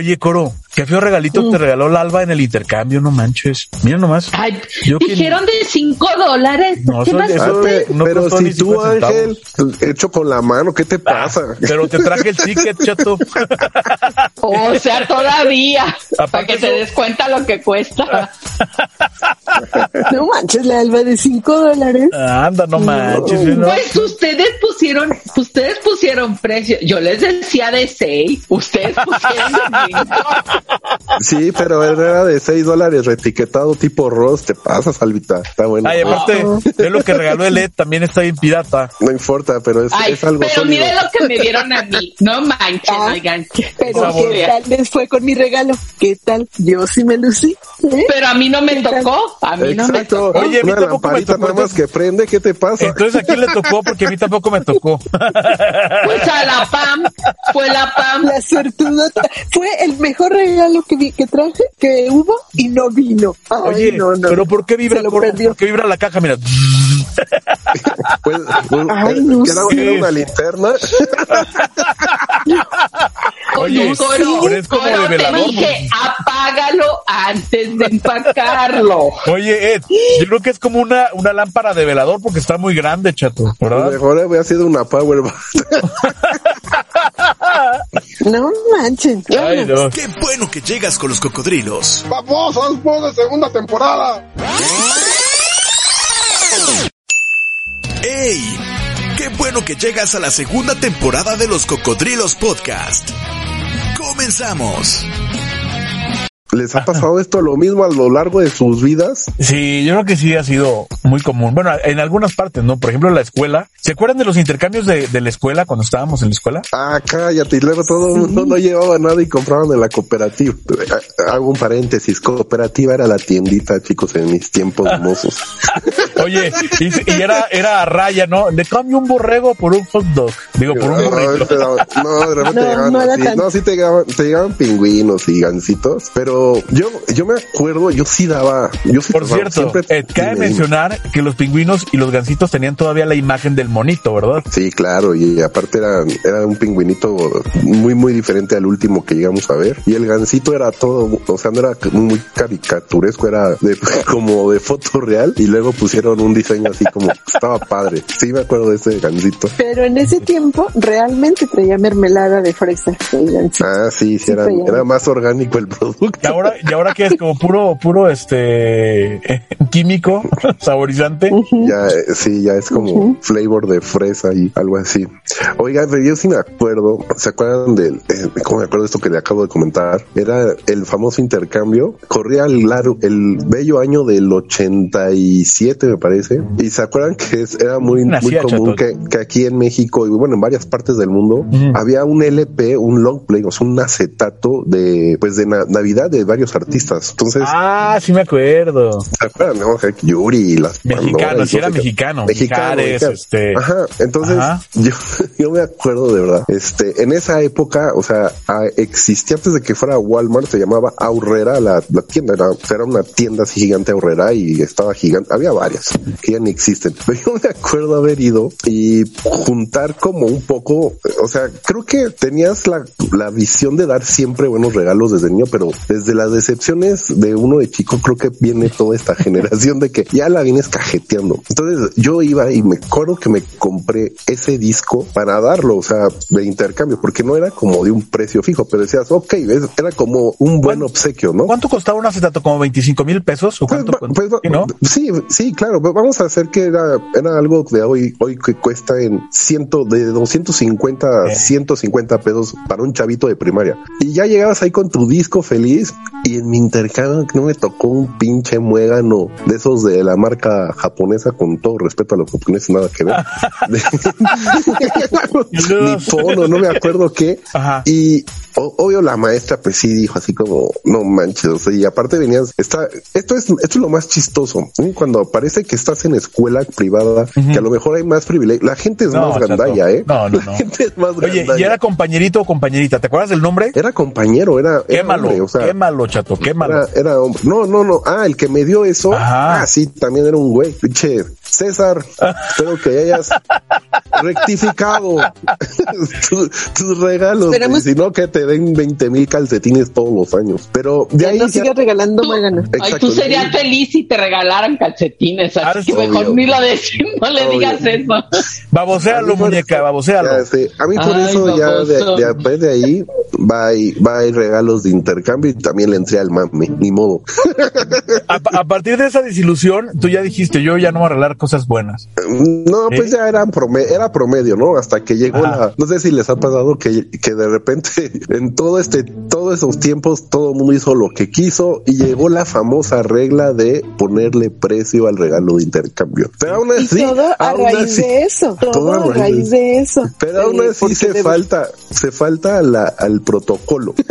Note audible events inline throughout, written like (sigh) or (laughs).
Oye, Coro, qué feo regalito te regaló la Alba en el intercambio, no manches. Mira nomás. Ay, Yo que- dijeron de cinco dólares. No, ¿Qué eso- más? eso- Ah, no pero si ni tú, 50 Ángel, hecho con la mano, ¿qué te pasa? Pero te traje el ticket, chato. (laughs) O sea, todavía. Para que eso- te des cuenta lo que cuesta. (laughs) No manches, la alba de 5 dólares. Anda, no manches. ¿no? Pues ustedes pusieron, ustedes pusieron precio. Yo les decía de seis. Ustedes pusieron de cinco. (laughs) Sí, pero era de 6 dólares reetiquetado tipo Ross. Te pasas, Salvita. Está bueno. Ay, aparte, es lo que regaló el Ed, también está bien pirata. No importa, pero es, Ay, es algo pero sólido. miren lo que me dieron a mí. No manchen, Ah, oigan. Pero. ¿qué tal les fue con mi regalo? ¿Qué tal? Yo sí me lucí. ¿eh? Pero a mí no me tocó. A mí no me tocó. Oye, a mí Una tampoco me lamparita tocó, nada más que prende. ¿Qué te pasa? Entonces, ¿a quién le tocó? Porque a mí tampoco me tocó. Pues a la PAM. Fue la PAM. La suertudota. Fue el mejor regalo que vi, que traje, que hubo y no vino. Ay, Oye, no, no. pero ¿por qué vibra, perdió. ¿Por qué vibra la caja? Mira. Pues, pues, Ay, era- no que era, sé. era una linterna. Oye, pero es como Coro, de te velador, dije, apágalo antes de empacarlo. Oye, Ed, yo creo que es como una, una lámpara de velador porque está muy grande, chato, ¿verdad? Mejor había sido una power. No manchen. Ay, no. Qué bueno que llegas con los cocodrilos. ¡Babosos, por de segunda temporada! ¡Ey! Qué bueno que llegas a la segunda temporada de los Cocodrilos Podcast. Comenzamos. ¿Les ha pasado esto lo mismo a lo largo de sus vidas? Sí, yo creo que sí ha sido muy común. Bueno, en algunas partes, ¿no? Por ejemplo, en la escuela. ¿Se acuerdan de los intercambios de, de la escuela cuando estábamos en la escuela? Ah, cállate, y luego todo el mundo no llevaba nada y compraban en la cooperativa. Hago un paréntesis, cooperativa era la tiendita, chicos, en mis tiempos (laughs) mozos. Oye, y, y era, era a raya, ¿no? Le cambio un borrego por un hot dog. Digo, por un No, pero- no, de repente No, llegaban no era así. tan- No, sí te llegaban, te pero yo, yo me acuerdo, yo sí daba, yo sí Por daba, cierto, siempre- Ed, cabe dime. mencionar que los pingüinos y los gancitos tenían todavía la imagen del monito, ¿verdad? Sí, claro, y aparte era, era un pingüinito muy, muy diferente al último que llegamos a ver. Y el gancito era todo, o sea, no era muy caricaturesco, era de, (laughs) como de foto real. Y luego pusieron un diseño así como, estaba padre. Sí, me acuerdo de ese gancito. Pero en ese tiempo realmente traía mermelada de fresa. Sí. Ah, sí, sí, era, Sí, era más orgánico el (laughs) producto. Y ahora, y ahora que es como puro, puro este químico, (laughs) saborizante. Ya, eh, sí, ya es como flavor de fresa y algo así. Oiga, pero yo sí me acuerdo, ¿se acuerdan del, eh, cómo me acuerdo de esto que le acabo de comentar? Era el famoso intercambio, corría el largo, el bello año del 87 me parece, y se acuerdan que es- era muy, muy común que, que aquí en México y bueno, en varias partes del mundo, había un LP, un long play, o sea, un acetato de, pues de na- Navidad de varios artistas. Entonces, Ah, sí me acuerdo. ¿se acuerdan? no? Yuri y las Mexicano, no era mexicano. Mexicano, este. Ajá, entonces Ajá. Yo, (laughs) yo me acuerdo de verdad. Este, en esa época, o sea, existía antes de que fuera Walmart, se llamaba Aurrera, la, la tienda, era, era una tienda así gigante Aurrera y estaba gigante, había varias que ya ni existen. (laughs) Pero yo me acuerdo haber ido y juntar como un poco, o sea, creo que tenías la, la visión de dar siempre buenos regalos desde niño, pero desde las decepciones de uno de chico, creo que viene toda esta generación de que ya la vienes cajeteando. Entonces yo iba y me acuerdo que me compré ese disco para darlo, o sea, de intercambio, porque no era como de un precio fijo, pero decías, ok, era como un buen obsequio, ¿no? ¿Cuánto costaba un acetato? ¿Como 25 mil pesos? ¿O Pues, cuánto? cuánto? pues, va- Sí, ¿no? sí, sí, claro. va- Vamos a hacer que era, era algo de hoy, hoy que cuesta en ciento, de 250 a Eh. 150 pesos para un chavito de primaria. Y ya llegabas ahí con tu disco feliz y en mi intercambio no me tocó un pinche muégano de esos de la marca japonesa, con todo respeto a los japoneses, nada que ver. De- (laughs) Ni fono, no me acuerdo qué. Ajá. Y o- obvio la maestra pues sí dijo así como, no manches, o sea, y aparte venías, está, esto es, esto es lo más chistoso, cuando parece que estás en escuela privada, que a lo mejor hay más privilegio, la gente es No, más chato. gandalla, eh. No, no, La no. gente es más Oye, gandalla. ¿y era compañerito o compañerita? ¿Te acuerdas del nombre? Era compañero, era, era Quémalo, hombre, o sea, quémalo. Quémalo, chato, quémalo. Era, era hombre. No, no, no. Ah, el que me dio eso. Ajá. Ah, sí, también era un güey. Pinche César, (laughs) espero que hayas rectificado (laughs) tus, tus regalos. Si no, que te den 20 mil calcetines todos los años. Pero de Ya ahí no ya- sigas regalando Magana. Ay, Exacto, tú serías ahí- feliz si te regalaran calcetines, así sí. que mejor Obvio. ni lo decimos, no le Obvio. digas eso. Babosealo, A mí por muñeca, eso- babosealo. Ya. A mí por Ay, eso ya de, baboso. de, después de ahí va y, va y regalos de intercambio y también le entré al mame, ni modo. A, a partir de esa desilusión, tú ya dijiste, yo ya no voy a regalar cosas buenas. No, pues ¿Sí? ya era promedio, era promedio, ¿no? Hasta que llegó Ajá. la, no sé si les ha pasado que, que de repente (laughs) en todo este, todos esos tiempos todo el mundo hizo lo que quiso y llegó la famosa regla de ponerle precio al regalo de intercambio. Pero aún Y así, todo a aún raíz así- de eso. Todo, todo a raíz raíz de eso. pero aún Eh, así se falta, se falta la- al protocolo. (laughs)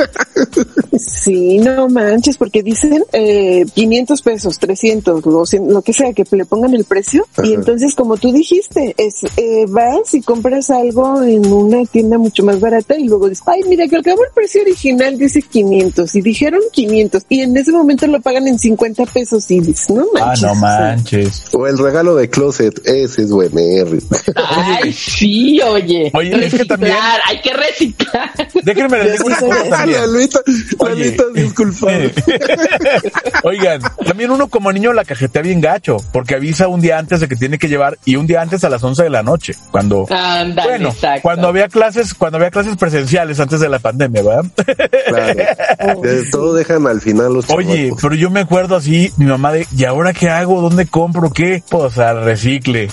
Sí, no manches, porque dicen eh, 500 pesos, 300, 200, lo que sea, que le pongan el precio. Y entonces, como tú dijiste, es eh, vas y compras algo en una tienda mucho más barata y luego dices, ay, mira, que al cabo el precio original dice 500 y dijeron 500 y en ese momento lo pagan en 50 pesos y dices, no Ah, manches. no o sea, manches. o el regalo de closet, ese es buen R. Ay, sí, oye. Oye, es que también- Reciclar, hay que reciclar. Déjenme les digo una cosa (laughs) también. Oye. Disculpame. (laughs) Oigan, también uno como niño la cajetea bien gacho, porque avisa un día antes de que tiene que llevar y un día antes a las 11 de la noche, cuando bueno, exacto. cuando había clases, cuando había clases presenciales antes de la pandemia, ¿verdad? Claro. (laughs) Todo dejan al final los Oye, chamacos. pero yo me acuerdo así, mi mamá de, ¿y ahora qué hago? ¿Dónde compro? ¿Qué? Pues al recicle.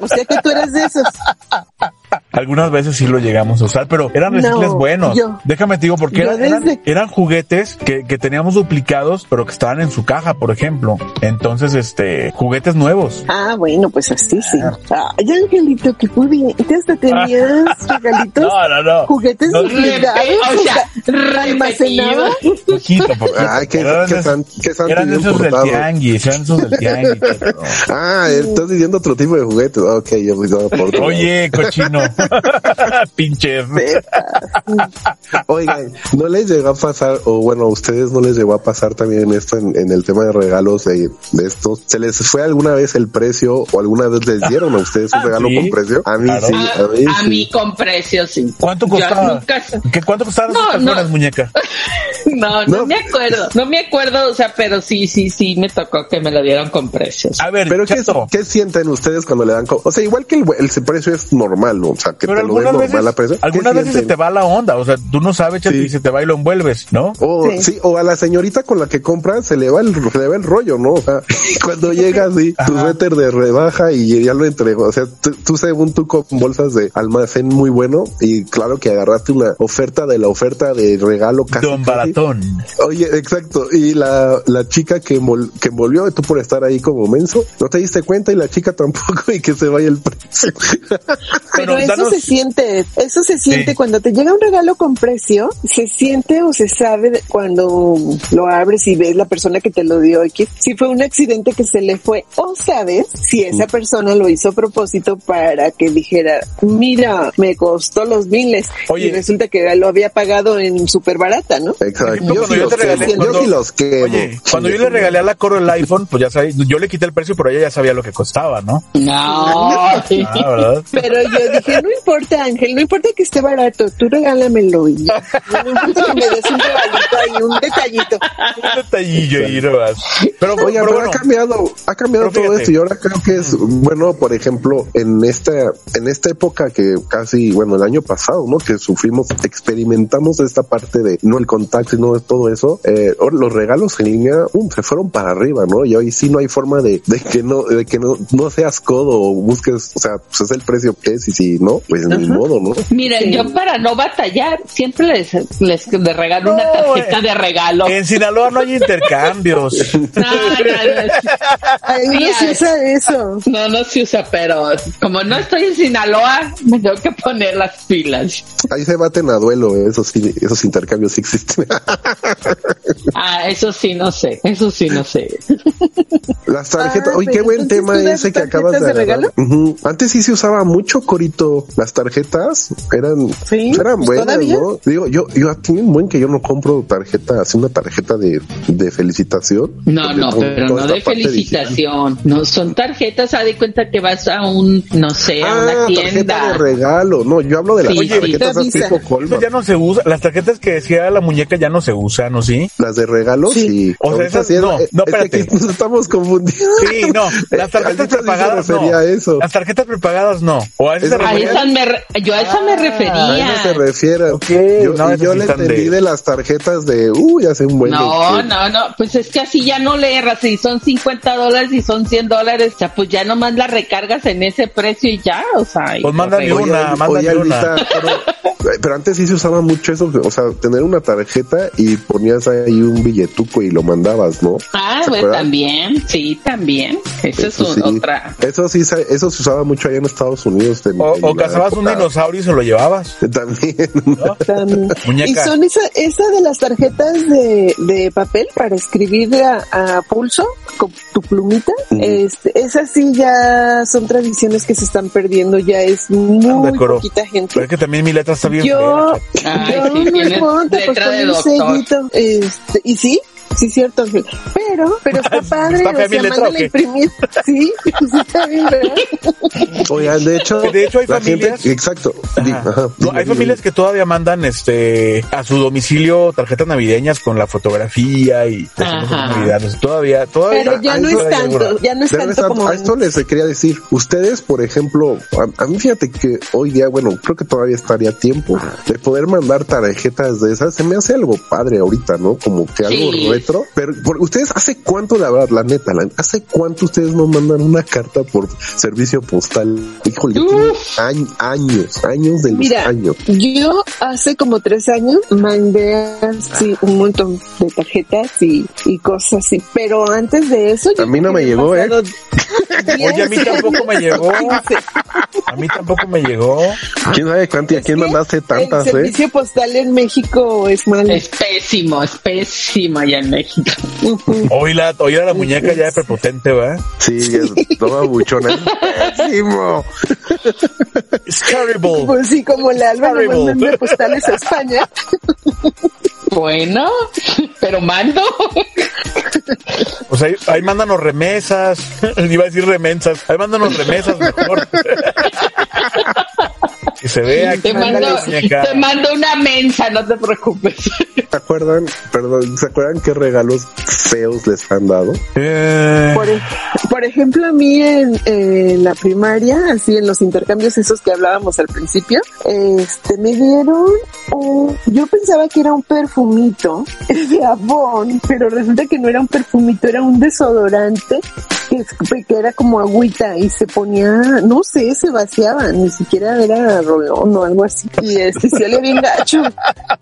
O sea que tú eres de esos. (laughs) Algunas veces sí lo llegamos a usar, pero eran recicles No, buenos. yo- Déjame te digo, porque eran, eran, eran juguetes que, que teníamos duplicados, pero que estaban en su caja, por ejemplo. Entonces, este, juguetes nuevos. Ah, bueno, pues así sí. Ay, Angelito, que pudiente, hasta tenías (laughs) regalitos, No, no, no. juguetes No, duplicados, o sea, o sea, almacenado. Poquito, poquito. (laughs) Ay, qué- Eran qué san- qué santo Eran bien esos del portado. tianguis, eran esos del tianguis. pero- Ah, estás diciendo otro tipo de juguetes. Ok, yo me. Oye, cochino. (laughs) Pinches. (laughs) Oigan, ¿no les llegó a pasar, o bueno, a ustedes no les llegó a pasar también esto en, en el tema de regalos de, de estos? ¿Se les fue alguna vez el precio o alguna vez les dieron a ustedes un regalo Sí, con precio? A mí claro. sí, a, a mí a sí. mí con precio, sí. ¿Cuánto costaba? nunca- ¿Qué, ¿Cuánto costaban No, no. muñeca? (laughs) No, no, No. me acuerdo. No me acuerdo, o sea, pero sí, sí, sí, me tocó que me lo dieron con precios. A ver, Pero ¿qué, ¿qué sienten ustedes cuando le dan? O sea, igual que el, el precio es normal, ¿no? O sea, que pero te lo den algunas normal veces, a precio. ¿Qué algunas veces se te va la onda. O sea, tú no sabes, Sí. y se te va y lo envuelves, ¿no? O, sí. Sí. o a la señorita con la que compras se le va el, se le va el rollo, ¿no? O sea, (laughs) cuando llegas y tu suéter de rebaja y ya lo entregó. O sea, tú, según tú con bolsas de almacén muy bueno y claro que agarraste una oferta de la oferta de regalo casi. Don casi. Oye, exacto. Y la, la chica que, envol- que envolvió, tú por estar ahí como menso, no te diste cuenta y la chica tampoco (laughs) y que se vaya el precio. Pero eso danos- se siente, eso se siente Sí. cuando te llega un regalo con precio, se siente o se sabe cuando lo abres y ves la persona que te lo dio X, si fue un accidente que se le fue o sabes si esa persona lo hizo a propósito para que dijera, mira, me costó los miles Oye. y resulta que lo había pagado en súper barata, ¿no? Exacto. Yo cuando sí yo los te regalé- quemo. Yo cuando- sí los quemo. Oye, cuando Sí, yo le regalé a la Coro el iPhone, pues ya sabes, yo le quité el precio, pero ella ya sabía lo que costaba, ¿no? No. Ah, ¿verdad? Pero yo dije, no importa Ángel, no importa que esté barato, tú regálamelo y ya. No importa que me des un regalito ahí, un detallito. Un detallillo. Pero, Oiga, pero pero, bueno, ha cambiado, ha cambiado todo fíjate. esto y ahora creo que es bueno, por ejemplo, en esta, en esta época que casi, bueno, el año pasado, ¿no? Que sufrimos, experimentamos esta parte de no el contacto no todo eso, eh, los regalos en línea, um, se fueron para arriba, ¿no? Y hoy sí no hay forma de, de que no, de que no, no seas codo o busques, o sea, pues es el precio que es y si no, pues ni modo, ¿no? Miren, yo para no batallar, siempre les, les, les regalo una tarjeta eh. de regalo. en Sinaloa no hay intercambios. (laughs) No, no, no, no Sí, se usa eso. no, no se usa, pero como no estoy en Sinaloa, me tengo que poner las pilas. Ahí se baten a duelo, eh, esos sí, esos intercambios sí existen. (laughs) Ah, eso sí, no sé, eso sí, no sé. Las tarjetas, Ah, oye, qué buen tema ese que acabas de, agarrar. regalo? Ujú. Antes sí se usaba mucho, Corito. Las tarjetas eran, Sí, eran pues buenas, todavía. ¿no? Digo, yo, yo tiene un buen que yo no compro tarjetas tarjeta, así una tarjeta de, de felicitación. No, no, pero no de felicitación. No, son tarjetas, haz de cuenta que vas a un, no sé, a Ah, una tarjeta tienda. de regalo. No, yo hablo de las Sí, tarjetas sí. tipo Eso Colma. ya no se usa. Las tarjetas que decía la muñeca ya no se usan, ¿no? Sí. Las de regalo, Sí. sí. O sea, esas- sí es- no, no, es que aquí nos estamos confundiendo. Sí, no. (laughs) Las tarjetas prepagadas no. refería a eso. Las tarjetas prepagadas no. O a eso se Eso- A esas me, re- yo a esa me A refería. eso se refiere. Yo no, y esas yo sí le entendí de- de... las tarjetas de, uy, hace un buen No, no, no, pues es que así ya no le erras, si son 50 dólares y son 100 dólares, o sea, pues ya nomás la recargas en ese precio y ya, o sea. Pues mándale una, mándale una. Pero, (laughs) pero antes sí se usaba mucho eso, o sea, tener una tarjeta y ponías ahí un billetuco y lo mandabas, ¿no? Ah, ¿Se pues también, sí, también. Esa es Eso un- sí. otra. Eso sí, se- eso se usaba mucho allá en Estados Unidos. en- O, en o la cazabas un dinosaurio y se lo llevabas. (laughs) También. También. Muñeca. Y son esa, esa de las tarjetas de, de papel para escribir a, a pulso con tu plumita. Este, esas sí ya son tradiciones que se están perdiendo, ya es muy poquita Pero gente. es que también mi letra está bien Yo, fea. Yo sí, no importa, pues letra de doctor. Este, y sí, sí cierto, pero, pero está padre, ¿Está o sea, mándale qué? imprimir, sí, sí está bien, ¿verdad? Oigan, de hecho, De hecho, hay gente- familias- exacto. Di- Ajá. ajá, No, hay familias que todavía mandan este a su domicilio tarjetas navideñas con la fotografía y Navidad. O sea, Todavía, todavía. Pero ya a no es todavía tanto, ya no es tanto como a esto les quería decir, ustedes, por ejemplo, a, a mí fíjate que hoy día, bueno, creo que todavía estaría tiempo de poder mandar tarjetas de esas. Se me hace algo padre ahorita, ¿no? Como que algo Sí. Pero por- ustedes, ¿hace cuánto, la verdad, la neta, la- hace cuánto ustedes no mandan una carta por servicio postal? Híjole, ya tiene añ- años, años de los Mira, años. yo hace como tres años mandé así un montón de tarjetas y, y cosas así, pero antes de eso... A mí no me llegó, ¿eh? (laughs) Oye, a mí 10 tampoco me llegó. años, 15. A mí tampoco me llegó. ¿Quién sabe cuánto y a quién mandaste tantas, El eh? servicio postal en México es malo. Es pésimo, es pésimo allá en México. Hoy la, hoy la muñeca ya es prepotente, ¿verdad? Sí, es toma buchona. Es pésimo. It's terrible. Pues sí, como la Alba manda postales a España. Bueno, pero mando. Pues ahí, ahí mándanos remesas. (laughs) Iba a decir remensas. Ahí mándanos remesas mejor. (laughs) que se vea Te mando, te mando una mensa, no te preocupes. (laughs) ¿Se acuerdan? Perdón, ¿se acuerdan qué regalos feos les han dado? Eh, Por, por ejemplo, a mí en, en la primaria, así en los intercambios esos que hablábamos al principio, este, me dieron un, yo pensaba que era un perfumito (laughs) de Avon, pero resulta que no era un perfumito, era un desodorante que, es- que era como agüita y se ponía, no sé, se vaciaba, ni siquiera era rolón o algo así. Y este, se olía bien gacho.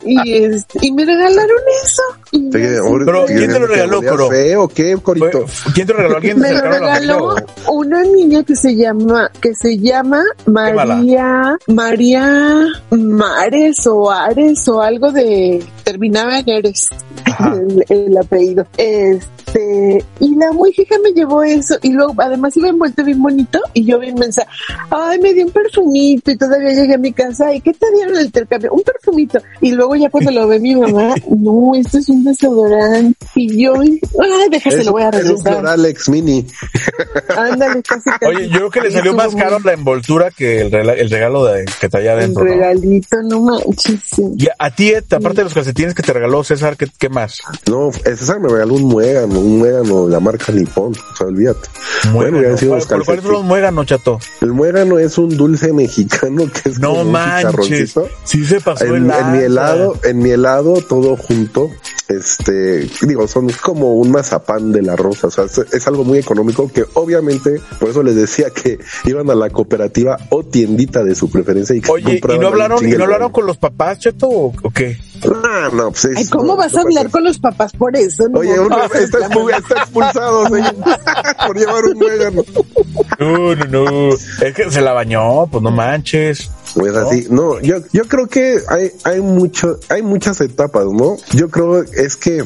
Y este, y me regalaron eso. Y Te- ahora- Pero, ¿quién te lo regaló, Coro? feo o qué, Corito? ¿Quién te lo regaló? ¿Alguien me te lo regaló una niña que se llama que se llama. María María Mares o Ares o algo de terminaba en Eres (laughs) el, el apellido este y la muy hija me llevó eso y luego además iba envuelto bien bonito y yo bien mensa ay me dio un perfumito y todavía llegué a mi casa y qué te dieron el intercambio un perfumito y luego ya cuando lo ve mi mamá (laughs) no esto es un desodorante y yo ay déjase Es, lo voy a es un regresar Cloralex Mini. Ándale, (laughs) casi, casi. Oye, yo creo que le salió más caro la envoltura que el, el regalo de, que traía El adentro. ¿no? regalito, no manches. sí. Y a, a ti, eh, aparte de los calcetines que te regaló César, ¿qué, qué más? No, César me regaló un muégano, un muégano de la marca Nippon. O sea, olvídate. Bueno, ya han sido ¿Cuál- los cuál- ¿Cuáles son los calcetines. muéganos, chato? El muégano es un dulce mexicano que es No como un manches. chicharroncito. Sí se pasó En, el en mi helado, en mi helado todo junto, este, digo, son como un mazapán de la rosa, o sea, es, es algo muy económico que obviamente, por eso les decía que iban a la cooperativa o tiendita de su preferencia y que Oye, ¿y no hablaron, y no hablaron con los papás, chato, o, o qué? Ah, no, pues es- Ay, ¿cómo no, vas no a hablar con los papás por eso? No, Oye, no, está, expu- está expulsado, (laughs) señor, (laughs) por llevar un muégano. No, no, no. Es que se la bañó, pues no manches. Pues así, no, yo, yo creo que hay, hay mucho, hay muchas etapas, ¿no? Yo creo es que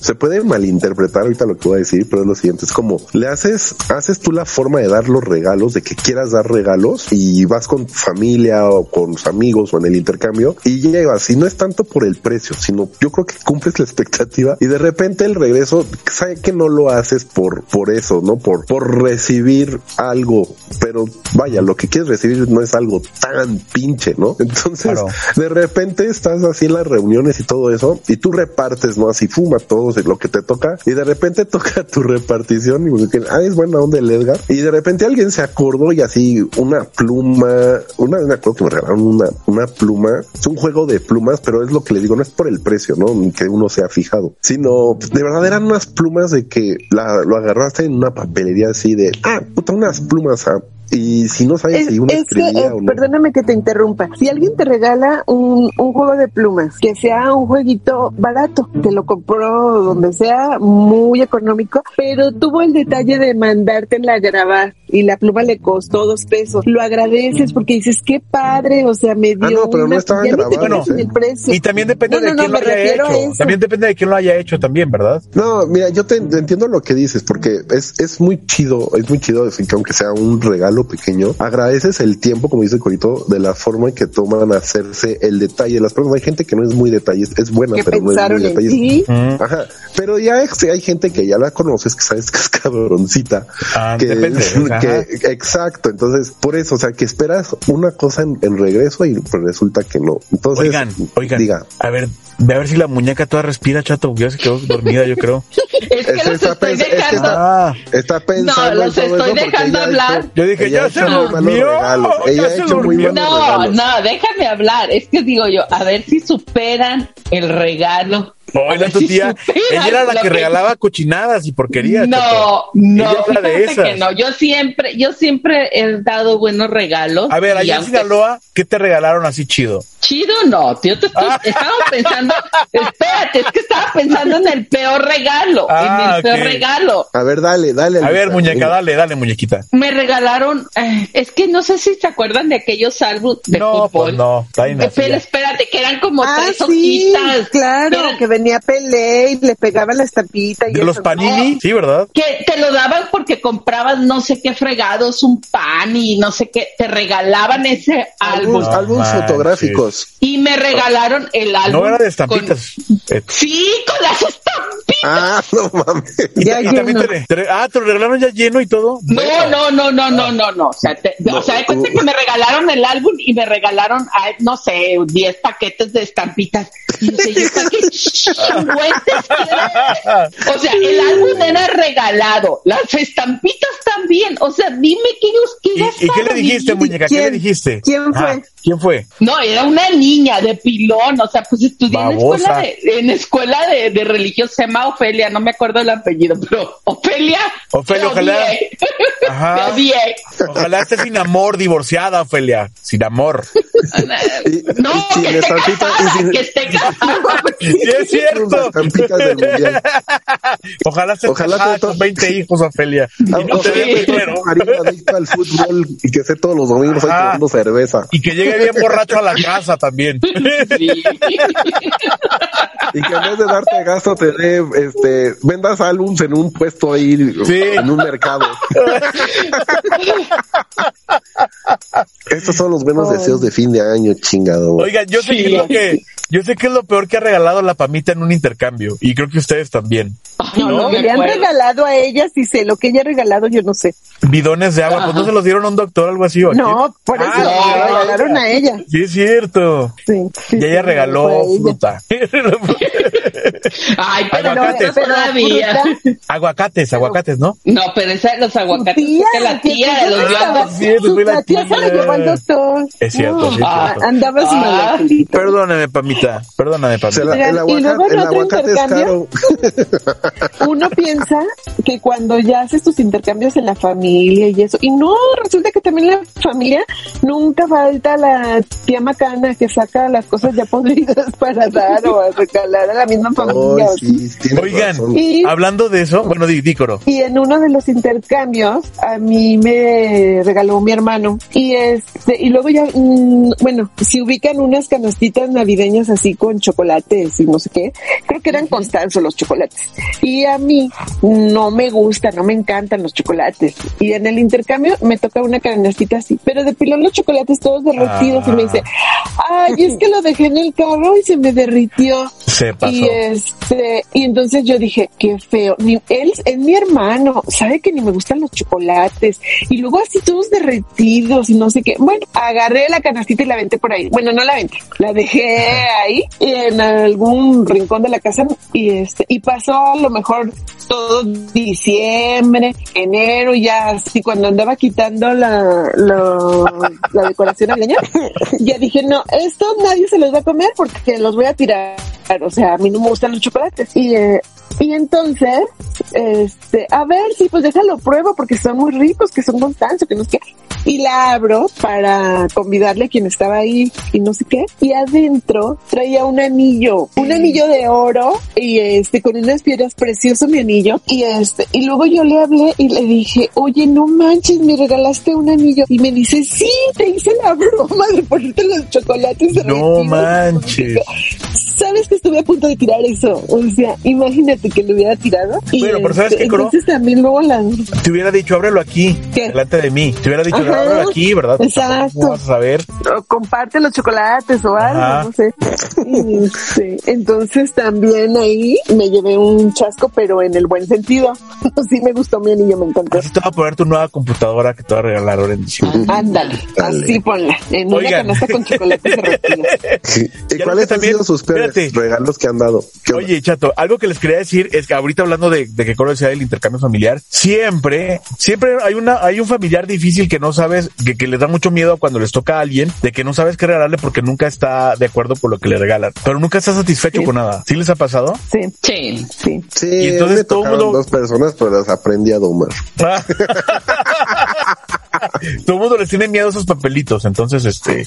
se puede malinterpretar ahorita lo que voy a decir, pero es lo siguiente, es como le haces, haces tú la forma de dar los regalos, de que quieras dar regalos y vas con tu familia o con tus amigos o en el intercambio y llevas, y no es tanto por el precio, sino yo creo que cumples la expectativa y de repente el regreso, sabe que no lo haces por, por eso, ¿no? Por, por recibir algo, pero vaya, lo que quieres recibir no es algo tan pinche, ¿no? Entonces, Claro. de repente estás así en las reuniones y todo eso y tú repartes, ¿no? Así fuma todo lo que te toca y de repente (laughs) toca tu repartición y pues, que, ah, es buena onda el Edgar y de repente alguien se acordó y así una pluma, una me acuerdo que me regalaron una, una pluma, es un juego de plumas, pero es lo que les digo, no es por el precio, ¿no? Ni que uno se ha fijado, sino pues, de verdad eran unas plumas de que la, lo agarraste en una papelería así de, ah, puta, unas plumas, ah, y si no sabes Es, si uno es que, eh, o no. perdóname que te interrumpa. Si alguien te regala un, un juego de plumas, que sea un jueguito barato, te lo compró donde sea, muy económico, pero tuvo el detalle de mandártela a grabar y la pluma le costó dos pesos. Lo agradeces porque dices, qué padre, o sea, me dio Ah, no, pero no una- estaban en ¿eh? el precio. Y también depende No, de no, no, quién lo haya hecho. También depende de quién lo haya hecho también, ¿verdad? No, mira, yo te, te entiendo lo que dices, porque es, es muy chido, es muy chido decir que aunque sea un regalo pequeño, agradeces el tiempo, como dice Corito, de la forma en que toman hacerse el detalle. Las personas, hay gente que no es muy detallista, es buena, pero no es muy detallista. Ajá, pero ya hay, hay gente que ya la conoces, que sabes que es cabroncita. Ah, que, depende, ajá. que- exacto, entonces, por eso, o sea, que esperas una cosa en, en regreso y pues resulta que no. Entonces, Oigan, oigan, diga. a ver, ve a ver si la muñeca toda respira, chato, ya se quedó dormida, yo creo. (laughs) Es que Es los está estoy es que dejando. Ah, Está pensando No, en los todo estoy dejando hablar. hecho- yo dije, ya se durmió. Ella ya ha se hecho muy buenos No, regalos. no, déjame hablar. Es que digo yo, a ver si superan el regalo. Oiga, (laughs) tu tía, ella era la que regalaba cochinadas y porquería. No, no, Ella era de fíjate esas. que no. Yo siempre, yo siempre he dado buenos regalos. A ver, allá en Sinaloa, ¿qué te regalaron así chido? Chido no, tío, te estoy, Ah. (laughs) estaba pensando, espérate, es que estaba pensando en el peor regalo, Ah, en el peor ok. regalo. A ver, dale, dale. A ver, muñeca, dale, dale, muñequita. Me regalaron, eh, es que no sé si se acuerdan de aquellos álbumes de No, fútbol. pues no, Eh, así Pero espérate, que eran como Ah, tres sí, hojitas. claro, Eran- que venía Pelé y le pegaba la estampita y De los panini, sí, ¿verdad? que te lo daban porque comprabas no sé qué fregados, un pan y no sé qué, te regalaban ese álbum. Álbumes manches. fotográficos. Y me regalaron el álbum. No era de estampitas. Eh, Sí, con las estampitas. Ah, no mames. y, Ya y también te, te- ah, te lo regalaron ya lleno y todo. No, no, no, no, no, no, no. O sea, te- No, o sea, de cuenta tú- que me regalaron el álbum y me regalaron, no sé, 10 paquetes de estampitas. Y ¿yo para qué O sea, el álbum era regalado, las estampitas también. O sea, dime que ellos ¿Y, quieran y qué le dijiste, muñeca? ¿Qué le ¿Quién? dijiste? ¿Quién fue? Ah, ¿Quién fue? No, era una niña de pilón, o sea, pues estudié en Babosa. escuela de, en escuela de, de religión, se llama Ofelia, no me acuerdo el apellido, pero Ofelia. Ofelia, te ojalá. Ajá. Te. Ojalá esté sin amor, divorciada, Ofelia. Sin amor. Y, No, y sin que esté estampita casada, y sin, que esté casada. (laughs) Sí, es cierto. Ojalá esté Ojalá casada te con 20 hijos, Ofelia. Y Ah, no te ojalá adicto al fútbol y que esté todos los domingos ahí tomando cerveza. Y que llegue bien borracho a la casa también. Sí. Y que en vez de darte gasto te dé, este, vendas álbums en un puesto ahí, Sí. en un mercado. Estos son los buenos deseos de fin de año, chingado. Oigan, yo sé Sí. lo que, yo sé que es lo peor que ha regalado la Pamita en un intercambio. Y creo que ustedes también. No, no le han regalado a ellas y sé lo que ella ha regalado, yo no sé. Bidones de agua. Pues no se los dieron a un doctor o algo así. ¿o No, por eso Ah, no, le regalaron a ella. Sí, es cierto. Sí, sí, Y ella sí, regaló ella. fruta. (laughs) Ay, pero Aguacates. no, todavía. aguacates, aguacates, ¿no? No, pero esa de los aguacates. tía, es que la tía que de los estaba- Sí, es su- muy la la tía se la tía. llevó al doctor. Es cierto, Ah, andabas Ah. mal, Angelito. Perdóname, Pamita. Perdóname, Pamita. el y luego en el otro aguacate es caro. intercambio, (laughs) Uno piensa que cuando ya haces tus intercambios en la familia y eso, y no, resulta que también en la familia nunca falta la tía macana que saca las cosas ya podridas (laughs) para dar o a regalar a la misma familia. Sí, Oigan. Y- hablando de eso, bueno, di, di, Coro. Y en uno de los intercambios a mí me regaló mi hermano y este y luego ya mm, bueno si ubican unas canastitas navideñas así con chocolates y no sé qué creo que eran Constanzo los chocolates y a mí no me gustan no me encantan los chocolates y en el intercambio me toca una canastita así pero de pilón los chocolates todos derretidos y me dice ay es que lo dejé en el carro y se me derritió Se pasó. y este, y entonces yo dije, qué feo. Ni, él es mi hermano, sabe que ni me gustan los chocolates. Y luego así todos derretidos y no sé qué. Bueno, agarré la canastita y la aventé por ahí. Bueno, no la aventé, la dejé ahí en algún rincón de la casa y este, y pasó a lo mejor todo diciembre, enero, ya así cuando andaba quitando la, la, la decoración navideña, (laughs) ya dije, no, esto nadie se los va a comer porque los voy a tirar. O sea, a mí no me gustan los chocolates. Y, eh, y entonces, este, a ver, sí, pues déjalo pruebo porque son muy ricos, que son constantes, que no sé qué. Y la abro para convidarle a quien estaba ahí y no sé qué. Y adentro traía un anillo, un anillo de oro y este, con unas piedras precioso mi anillo. Y este, y luego yo le hablé y le dije, oye, no manches, me regalaste un anillo. Y me dice, sí, te hice la broma de ponerte los chocolates No derretidos". manches. ¿Sabes que estuve a punto de tirar eso? O sea, imagínate que lo hubiera tirado. Y Bueno, pero ¿sabes este, qué, Coro? Entonces también luego la... Te hubiera dicho, ábrelo aquí, ¿Qué? delante de mí. Te hubiera dicho, Ajá. ábrelo aquí, ¿verdad? Exacto. ¿Cómo vas a saber? o comparte los chocolates o algo, Ajá. no sé. (laughs) Y, entonces también ahí me llevé un chasco, pero en el buen sentido. (laughs) sí me gustó mi anillo, me encantó. Así te va a poner tu nueva computadora que te va a regalar ahora en diciembre. Ándale, Dale. así ponla, en una Oigan. canasta con. (laughs) Sí. ¿Y cuáles han también- sido sus peores regalos que han dado? Oye, chato, algo que les quería decir es que ahorita hablando de, de que Coro decía del intercambio familiar, siempre, siempre hay una, hay un familiar difícil que no sabes, que, que les da mucho miedo cuando les toca a alguien, de que no sabes qué regalarle porque nunca está de acuerdo con lo que le regalan, pero nunca está satisfecho Sí. con nada. ¿Sí les ha pasado? Sí, Sí. sí. Sí, Y entonces dos personas, pero las aprendí a domar. (laughs) Todo el mundo les tiene miedo a esos papelitos, entonces, este,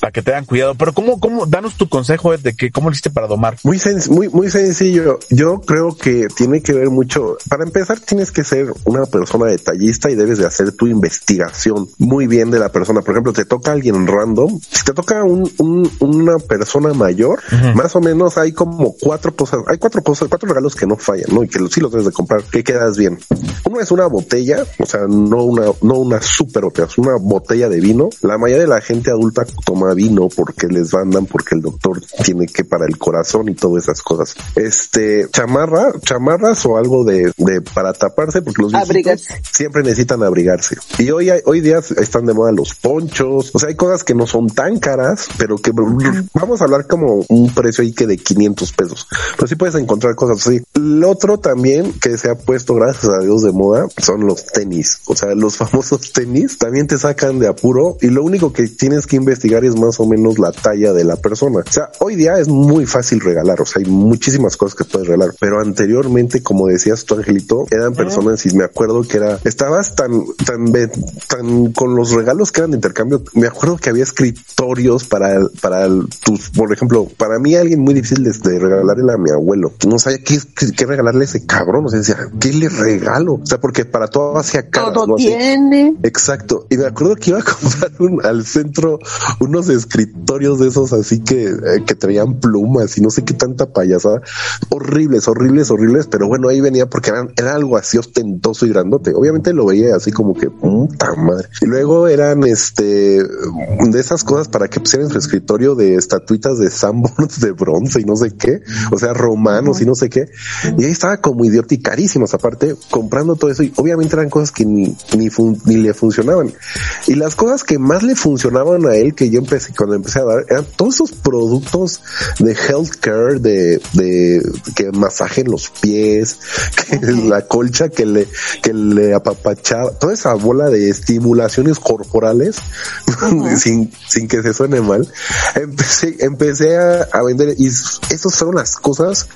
para que tengan cuidado. Pero cómo, cómo, danos tu consejo de que cómo lo hiciste para domar. Muy, sen- muy, muy sencillo. Yo creo que tiene que ver mucho. Para empezar, tienes que ser una persona detallista y debes de hacer tu investigación muy bien de la persona. Por ejemplo, te toca alguien random. Si te toca un, un- una persona mayor, más o menos hay como cuatro cosas. Hay cuatro cosas, cuatro regalos que no fallan, ¿no? Y que sí los debes de comprar. Que quedas bien. Uno es una botella, o sea, no una, no una super botella, es una botella de vino. La mayoría de la gente adulta toma vino porque les mandan, porque el doctor tiene que para el corazón y todas esas cosas. Este, chamarra, chamarras o algo de, de para taparse, porque los Abrigarse. siempre necesitan abrigarse. Y hoy, hay- hoy día están de moda los ponchos, o sea, hay cosas que no son tan caras, pero que vamos a hablar como un precio ahí que de 500 pesos. Pero sí puedes encontrar cosas así. El otro también que se ha puesto, gracias a Dios, de moda son los tenis. O sea, los (laughs) famosos tenis también te sacan de apuro y lo único que tienes que investigar es más o menos la talla de la persona. O sea, hoy día es muy fácil regalar, o sea, hay muchísimas cosas que puedes regalar, pero anteriormente, como decías tú, Angelito, eran personas y me acuerdo que era, estabas tan, tan, tan con los regalos que eran de intercambio. Me acuerdo que había escritorios para, para el- tus, por ejemplo, para mí alguien muy difícil de, de regalarle a mi abuelo. No sabía qué, qué, qué regalarle a ese cabrón. O sea, decía, ¿qué le regalo? O sea, porque para todo hacía caras, Todo ¿no? Así. Exacto. Y me acuerdo que iba a comprar un- al centro unos escritorios de esos así que, eh, que traían plumas y no sé qué tanta payasada. Horribles, horribles, horribles. Pero bueno, ahí venía porque eran, era algo así ostentoso y grandote. Obviamente lo veía así como que puta madre. Y luego eran este de esas cosas para que pusieran su escritorio de estatuitas de Sanborns de bronce y no sé qué. O sea, romanos y no sé qué. Y ahí estaba como idiota y carísimas aparte comprando todo eso. Y obviamente eran cosas que ni, ni, fun- ni le funcionaban. Y las cosas que más le funcionaban a él, que yo empecé, cuando empecé a dar, eran todos esos productos de healthcare, de, de que masajen los pies, (laughs) que la colcha que le, que le apapachaba, toda esa bola de estimulaciones corporales, (laughs) sin, sin que se suene mal. Empecé, empecé a, a vender y esas fueron las cosas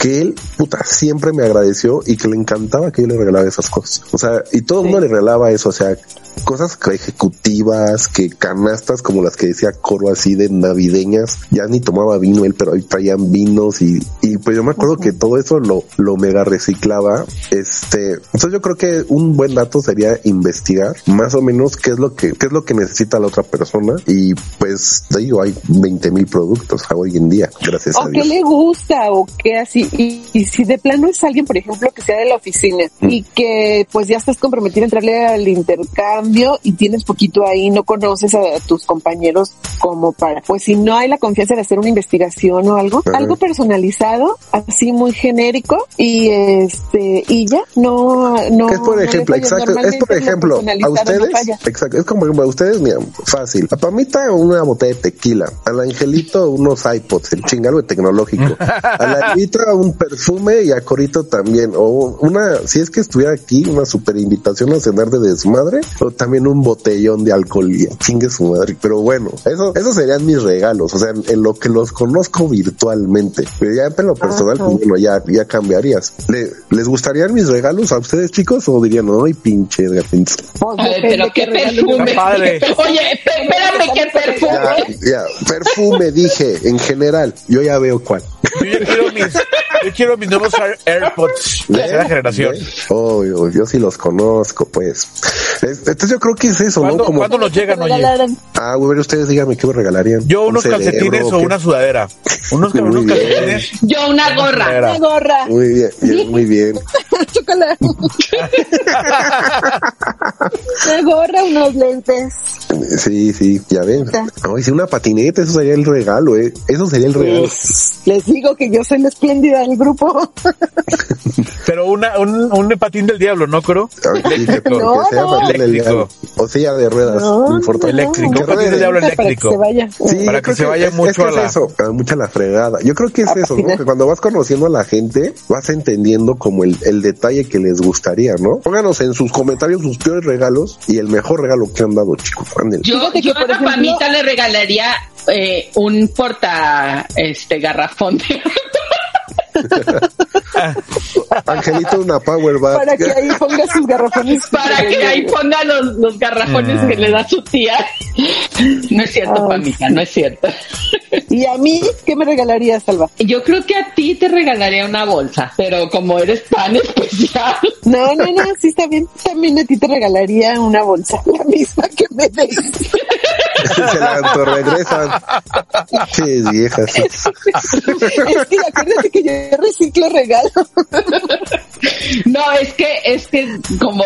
que él, puta, siempre me agradeció y que le encantaba que yo le regalaba esas cosas. O sea, y todo el mundo le regalaba eso, o sea, cosas ejecutivas, que canastas como las que decía Coro así de navideñas, ya ni tomaba vino él, pero ahí traían vinos y, y pues yo me acuerdo que todo eso lo, lo mega reciclaba. Este, entonces yo creo que un buen dato sería investigar más o menos qué es lo que, qué es lo que necesita la otra persona y pues te digo, hay 20 mil productos hoy en día, gracias a o qué Dios. le gusta o qué así y, y si de plano es alguien por ejemplo que sea de la oficina Mm. y que pues ya estás comprometido a entrarle al intercambio y tienes poquito ahí no conoces a, tus compañeros como para pues si no hay la confianza de hacer una investigación o algo algo personalizado así muy genérico y este y ya no no es por no ejemplo, exacto, es por lo ejemplo, a no ustedes, falla. exacto, es como a ustedes, mira, fácil. A Pamita una botella de tequila, al Angelito unos iPods, el chingalo de tecnológico, (laughs) a la Angelita un perfume y a Corito también, o una, si es que estuviera aquí, una super invitación a cenar de desmadre, o también un botellón de alcohol y chingue su madre. Pero bueno, eso, esos serían mis regalos, o sea, en, en lo que los conozco virtualmente. Pero ya en lo personal, pues bueno, ya, ya cambiarías. ¿Le- ¿Les gustarían mis regalos a ustedes, chicos? O dirían, ay, pinche Edgar Pinto"? Pues, Ay, depende pero qué perfume. Padre. Oye, espérame, qué perfume. Ya, ya, perfume dije, en general, yo ya veo cuál. Yo ya quiero mis, yo quiero mis nuevos Air- AirPods de tercera generación. Oh, yo, yo sí los conozco, pues. Es- Entonces yo creo que es eso, ¿no? ¿Cuándo, Como, ¿cuándo nos llegan, oye? ah, güey, ustedes díganme qué me regalarían. Yo unos ¿Un cerebro calcetines o qué? una sudadera. Unos, calcetines. Yo una gorra. Una gorra. Muy bien, bien, muy bien. (laughs) Chocolate. (laughs) Una gorra, unos lentes. Sí, sí, ya ven. Ay, sí, una patineta, eso sería el regalo, eh. Eso sería el regalo. Les digo que yo soy la espléndida del grupo. (laughs) Pero una, un, un patín del diablo, ¿no, Coro? Que, que No, sea no. patín del Eléctrico. diablo. O silla de ruedas, no, importa. Eléctrico, Que un patín del diablo Para que eléctrico. se vaya. Sí, Para que se vaya es- mucho es que a es la- eso, a mucha la fregada. Yo creo que es A eso, ¿no? Que cuando vas conociendo a la gente, vas entendiendo como el, el detalle que les gustaría, ¿no? Pónganos en sus comentarios sus peores regalos y el mejor regalo que han dado, chicos. Ándale. Yo, Fíjate que, yo por a ejemplo- Pamita le regalaría eh, un porta este garrafón de- (laughs) (laughs) Angelito, una power bar. Para que ahí ponga sus garrafones. (laughs) para que ahí ponga los, los garrafones que le da su tía. No es cierto, Ay, Pamita, no es cierto. Y a mí, ¿qué me regalaría, Salva? Yo creo que a ti te regalaría una bolsa, pero como eres tan (laughs) especial, No, no, no, sí está bien. También a ti te regalaría una bolsa, la misma que me des. (laughs) Se la autorregresan. Qué viejas. Es que acuérdate que yo reciclo regalo. no, es que, es que como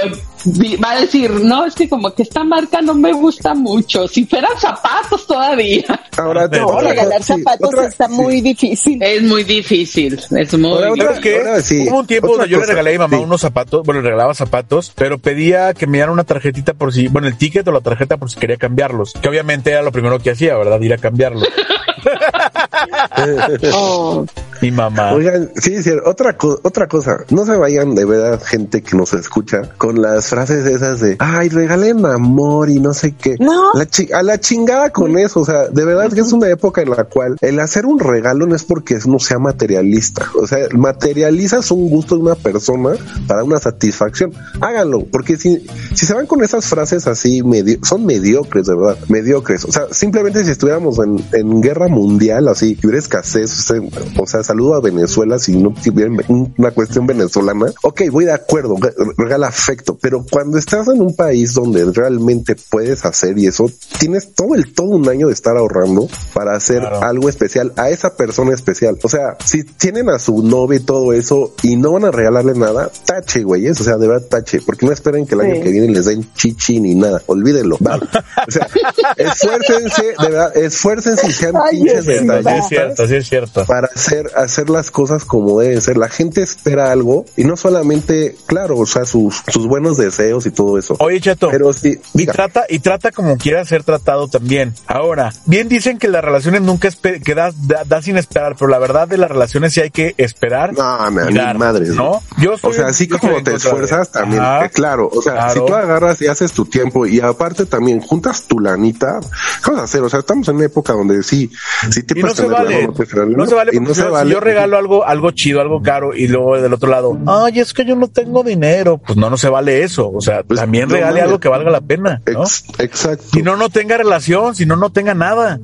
va a decir, no, es que como que esta marca no me gusta mucho. Si fueran zapatos todavía, Ahora No, otra regalar zapatos otra- está sí. muy difícil. es muy difícil, es muy Ahora, otra-. Hubo un tiempo donde yo le regalé a mi mamá sí. unos zapatos, bueno, le regalaba zapatos, pero pedía que me dieran una tarjetita por si, bueno, el ticket o la tarjeta por si quería cambiarlos, que obviamente era lo primero que hacía, ¿verdad? Ir a cambiarlos. (laughs) (laughs) Oh, Mi mamá. Oigan, sí, sí, otra, co- otra cosa, no se vayan de verdad gente que nos escucha con las frases esas de, ay, regalen amor y no sé qué. No. La chi- a la chingada con eso, o sea, de verdad que es una época en la cual el hacer un regalo no es porque no sea materialista, o sea, materializas un gusto de una persona para una satisfacción. Háganlo, porque si, si se van con esas frases así, medio, son mediocres, de verdad, mediocres. O sea, simplemente si estuviéramos en, en guerra mundial, así, y hubiera escasez, o sea, o sea, saludo a Venezuela si no tuviera un- una cuestión venezolana. Ok, voy de acuerdo, re- regala afecto, pero cuando estás en un país donde realmente puedes hacer y eso, tienes todo el, todo un año de estar ahorrando para hacer Claro. algo especial a esa persona especial. O sea, si tienen a su novia y todo eso y no van a regalarle nada, tache, güeyes. O sea, de verdad tache, porque no esperen que el año Sí. que viene les den chichi ni nada. Olvídenlo. Va. O sea, (laughs) esfuércense, de verdad, esfuércense y sean Ay, pinches Dios mío. Sí, es cierto, sí es cierto. para hacer, hacer las cosas como deben ser. La gente espera algo y no solamente, claro, o sea, sus, sus buenos deseos y todo eso. Oye, Chato. Pero sí, Y trata, y trata como quiera ser tratado también. Ahora, bien dicen que las relaciones nunca que das- da, da sin esperar, pero la verdad de las relaciones sí hay que esperar. No, dar, madres, ¿no? Yo soy O sea, así como te esfuerzas también, Ajá. claro, o sea, Claro. si tú agarras y haces tu tiempo y aparte también juntas tu lanita, ¿qué vas a hacer? O sea, estamos en una época donde sí, si te Y no se vale. No se vale y no se vale yo regalo algo, algo chido, algo caro, y luego del otro lado, ay, es que yo no tengo dinero, pues no, no se vale eso. O sea, Pues, también no regale algo que valga la pena, ¿no? Ex- exacto. Si no, no tenga relación, si no, no tenga nada.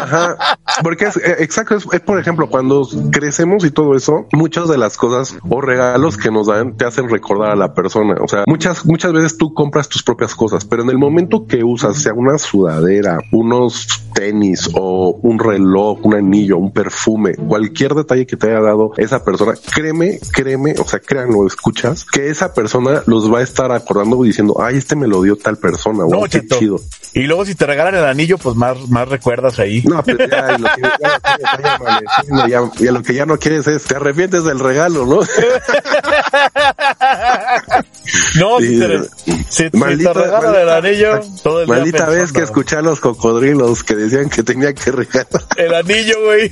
Ajá, porque es eh, exacto, es, es, por ejemplo cuando crecemos y todo eso, muchas de las cosas o regalos que nos dan te hacen recordar a la persona. O sea, muchas muchas veces tú compras tus propias cosas, pero en el momento que usas, sea una sudadera, unos tenis o un reloj, un anillo, un perfume, cualquier detalle que te haya dado esa persona, créeme, créeme, o sea, créanlo, escuchas, que esa persona los va a estar acordando diciendo, ay, este me lo dio tal persona, wow, No, qué Cheto. chido. Y luego si te regalan el anillo, pues más, más recuerdas ahí. No, pero ya, lo que ya, no quieres, ya, ya- ya lo que ya no quieres es, te arrepientes del regalo, ¿no? (laughs) No, si te, si, maldita- regalan el anillo, todo el Maldita vez que escuché a los cocodrilos que decían que tenía que regalar. El anillo, güey.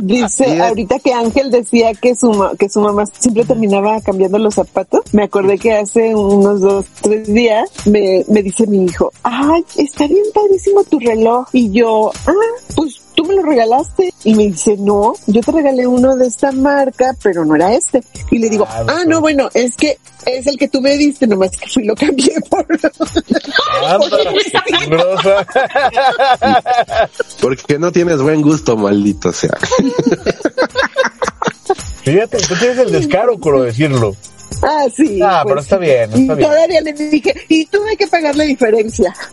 Dice, Sí. ahorita que Ángel decía que su, ma- que su mamá siempre terminaba cambiando los zapatos, me acordé que hace unos dos, tres días me, me dice mi hijo, ay, está bien padrísimo tu reloj. Y yo, ah, pues tú me lo regalaste. Y me dice, no, yo te regalé uno de esta marca, pero no era este. Y le digo, Ah, ah, no, bueno, es que es el que tú me diste, nomás que fui y lo cambié por... (laughs) Porque no tienes buen gusto, maldito sea. Fíjate, tú tienes el descaro, por decirlo. Ah, sí. Ah, pero está bien, está y bien. todavía le dije, y tuve que pagar la diferencia. (laughs)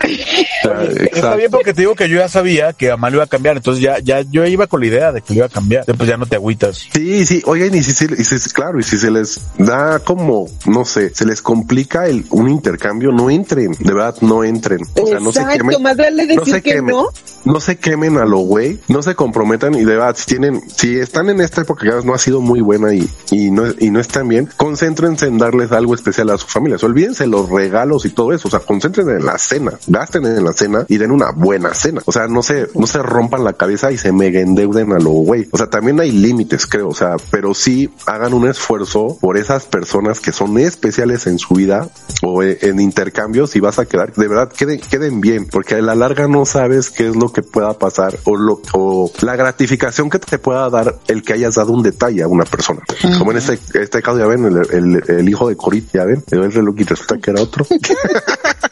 Ah, Está Exacto. bien porque te digo que yo ya sabía que Amal iba a cambiar, entonces ya, ya yo iba con la idea de que lo iba a cambiar. Pues ya no te agüitas. Sí, sí, oigan, y si, se- y si- claro, y si se les da como, no sé, se les complica el, un intercambio, no entren, de verdad, no entren. O sea, no se Exacto, quemen. más vale no decir se que quemen, no. no se quemen a lo güey, no se comprometan y de verdad, si tienen, si están en esta época que no ha sido muy buena y, y no, y no están bien, concéntrense en darles algo especial a su familia. O sea, olvídense los regalos y todo eso. O sea, concéntrense en la cena, gasten en la cena y den una buena cena. O sea, no se, no se rompan la cabeza y se mega endeuden a lo güey. O sea, también hay límites, creo. O sea, pero sí hagan un esfuerzo por esas personas que son especiales en su vida o eh, en intercambios y vas a quedar, de verdad, queden, queden bien, porque a la larga no sabes qué es lo que pueda pasar o lo, o la gratificación que te pueda dar el que hayas dado un detalle a una persona. Como en este, este caso, ya ven, el, el, el hijo de Corit, ya ven, le doy el reloj y resulta que era otro. (laughs)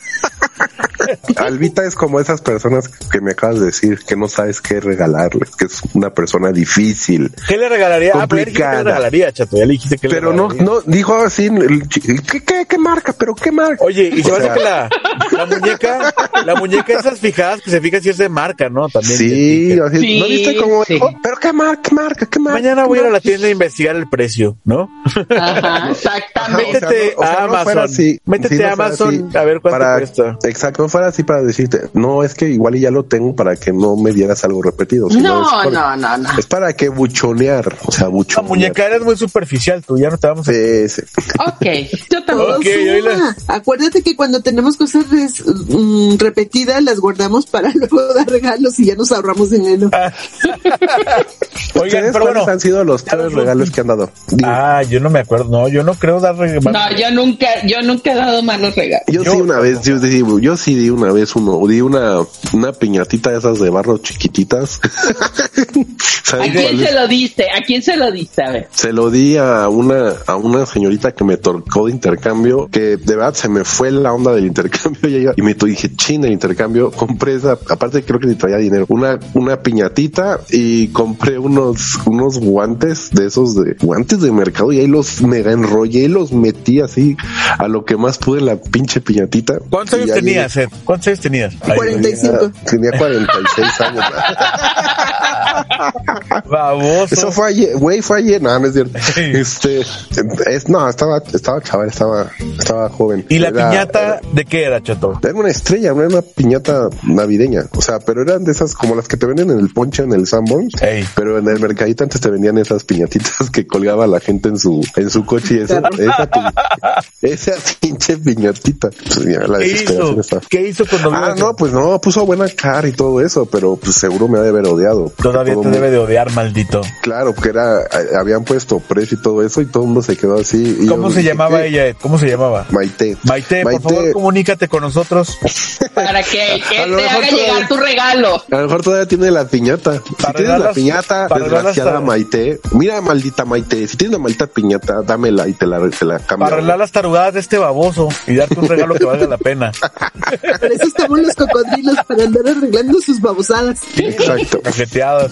Albita es como esas personas que me acabas de decir que no sabes qué regalarles, que es una persona difícil. ¿Qué le regalaría? Ah, Complicada. le regalaría, chato. Ya le dijiste que le Pero no, no, dijo así, ¿qué, qué, qué marca? ¿Pero qué marca? Oye, y se me que la, la muñeca, la muñeca esas fijadas que se fija si es de marca, ¿no? También. Sí, así, Sí, ¿no viste cómo sí. ¿Pero qué marca, qué marca, qué marca? Mañana voy a ir a la tienda a investigar el precio, ¿no? Ajá, exactamente. (laughs) o sea, Métete no- o sea, a no fuera Amazon. así. Métete Sí, no a Amazon así a ver cuánto para- cuesta. Exacto, no fuera así para decirte, no, es que igual y ya lo tengo para que no me dieras algo repetido. sino No, para- no, no, no. Es para que buchonear, o sea, La buchonear. muñeca eres muy superficial, tú ya no te vamos a... Sí, sí. Ok, yo también. Ok, Suma. oíla. Acuérdate que cuando tenemos cosas mm, repetidas las guardamos para (laughs) luego dar regalos y ya nos ahorramos dinero. (laughs) Oigan, ¿Ustedes pero cuáles bueno. han sido los tres los regalos que han dado? Ah, yo no me acuerdo. No, yo no creo dar regalos. No, yo nunca, yo nunca he dado malos regalos. yo, yo- sí una vez, yo, sí- yo sí di una vez uno, di una, una piñatita de esas de barro chiquititas. (laughs) ¿A ¿Saben quién se lo diste? ¿A quién se lo diste? A ver. Se lo di a una, a una señorita que me tocó de intercambio, que de verdad se me fue la onda del intercambio y, (laughs) ella- y me dije, china, el intercambio, compré esa, aparte creo que ni traía dinero, una, una piñatita y compré unos, unos guantes de esos de guantes de mercado y ahí los mega enrollé y los metí así a lo que más pude en la pinche piñatita. ¿Cuántos años tenías, Ed? ¿Cuántos años tenías? Ay, 45. Tenía 46 (laughs) años. (laughs) Baboso. Eso fue ayer, güey, fue ayer, no, no es cierto. Este, es, no, estaba, estaba chaval, estaba, estaba joven. ¿Y la Era- piñata de qué era, Chato? Era una estrella, no era una piñata navideña. O sea, pero eran de esas como las que te venden en el ponche en el Sanborns. Pero en el mercadito antes te vendían esas piñatitas que colgaba la gente en su, en su coche y eso, esa, esa pinche piñatita. Pues, ya, la ¿Qué desesperación hizo? está. ¿Qué hizo cuando Ah, no, pues no, puso buena cara y todo eso, pero pues seguro me ha de haber odiado. Todavía te mundo- debe de odiar, maldito. Claro, porque era, eh, habían puesto precio y todo eso y todo el mundo se quedó así. y ¿Cómo yo se dije, llamaba ¿qué? ella? Ed? ¿Cómo se llamaba? Maite. Maite, por favor, comunícate con nosotros. Para que lo te haga llegar tu regalo. A lo mejor todavía tiene la piñata. Si Para tienes la piñata, para desgraciada hasta- Maite. Mira, maldita Maite. Si tienes una maldita piñata, dámela y te la, te la cambio. Para arreglar las tarugadas de este baboso y darte un regalo que valga la pena. Por eso estamos los cocodrilos, para andar arreglando sus babosadas. Exacto. Cajeteadas.